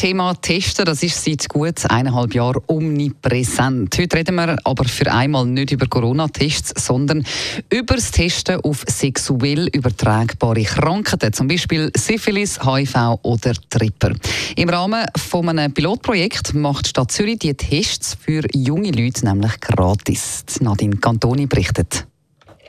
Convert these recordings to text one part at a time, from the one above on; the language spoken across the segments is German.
Thema Testen, das ist seit gut eineinhalb Jahren omnipräsent. Heute reden wir aber für einmal nicht über Corona-Tests, sondern über das Testen auf sexuell übertragbare Krankheiten, zum Beispiel Syphilis, HIV oder Tripper. Im Rahmen von einem Pilotprojekt macht die Stadt Zürich die Tests für junge Leute nämlich gratis. Nadine Cantoni berichtet.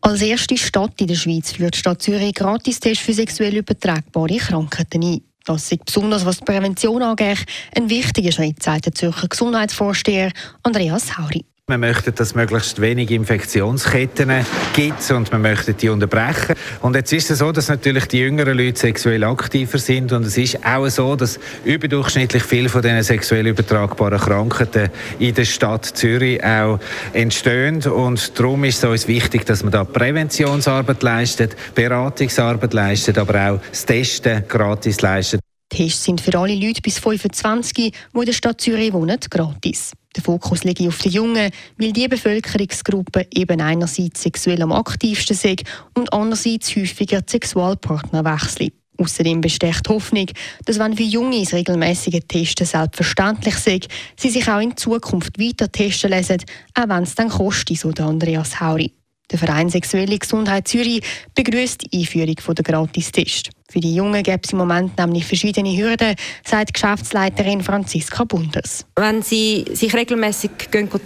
Als erste Stadt in der Schweiz führt die Stadt Zürich Gratistests für sexuell übertragbare Krankheiten ein. Das ist besonders, was die Prävention angeht, ein wichtiger Schritt, sagt der Zürcher Gesundheitsvorsteher Andreas Hauri. Wir möchten, dass es möglichst wenig Infektionsketten gibt und wir möchten die unterbrechen. Und jetzt ist es so, dass natürlich die jüngeren Leute sexuell aktiver sind und es ist auch so, dass überdurchschnittlich viele von diesen sexuell übertragbaren Krankheiten in der Stadt Zürich auch entstehen und darum ist es uns wichtig, dass man da Präventionsarbeit leistet, Beratungsarbeit leistet, aber auch das Testen gratis leistet. Tests sind für alle Leute bis 25, die in der Stadt Zürich wohnen, gratis. Der Fokus liegt auf den Jungen, weil diese Bevölkerungsgruppe eben einerseits sexuell am aktivsten ist und andererseits häufiger die Sexualpartner wechselt. Außerdem besteht Hoffnung, dass wenn für Junge das regelmäßige Testen selbstverständlich ist, sie sich auch in Zukunft weiter testen lassen, auch wenn es dann kostet, so der Andreas Hauri. Der Verein Sexuelle Gesundheit Zürich begrüßt die Einführung der Gratistest. Für die Jungen gibt es im Moment nämlich verschiedene Hürden, sagt Geschäftsleiterin Franziska Bundes. Wenn sie sich regelmäßig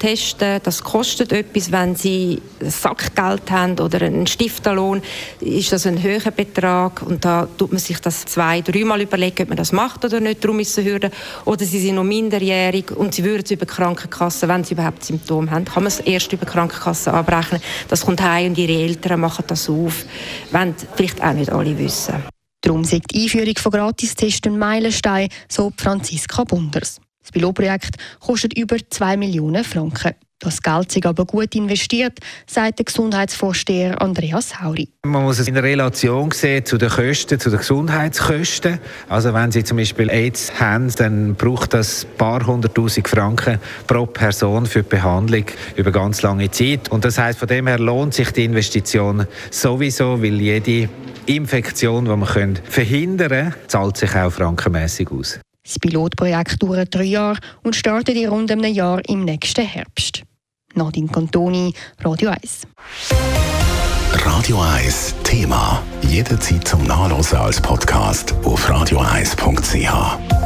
testen, das kostet etwas. Wenn sie Sackgeld haben oder einen Stifterlohn, ist das ein höherer Betrag. Und da tut man sich das zwei, dreimal überlegen, ob man das macht oder nicht. Darum ist es eine Hürde. Oder sie sind noch minderjährig und sie würden es über die Krankenkasse, wenn sie überhaupt Symptome haben, kann man es erst über die Krankenkasse abrechnen. Das kommt heim und ihre Eltern machen das auf, wenn vielleicht auch nicht alle wissen. Darum sagt die Einführung von Gratistests ein Meilenstein, so Franziska Bunders. Das Pilotprojekt kostet über 2 Millionen Franken. Das Geld ist aber gut investiert, sagt der Gesundheitsvorsteher Andreas Hauri. Man muss es in Relation sehen zu den Kosten, zu den Gesundheitskosten. Also wenn Sie zum Beispiel AIDS haben, dann braucht das ein paar hunderttausend Franken pro Person für die Behandlung über ganz lange Zeit. Und das heißt, von dem her lohnt sich die Investition sowieso, weil jede Infektion, die man verhindern können, zahlt sich auch frankenmässig aus. Das Pilotprojekt dauert drei Jahre und startet in rund einem Jahr im nächsten Herbst. Nadine Cantoni, Radio 1. Radio 1 Thema. Jederzeit zum Nachlesen als Podcast auf radio1.ch.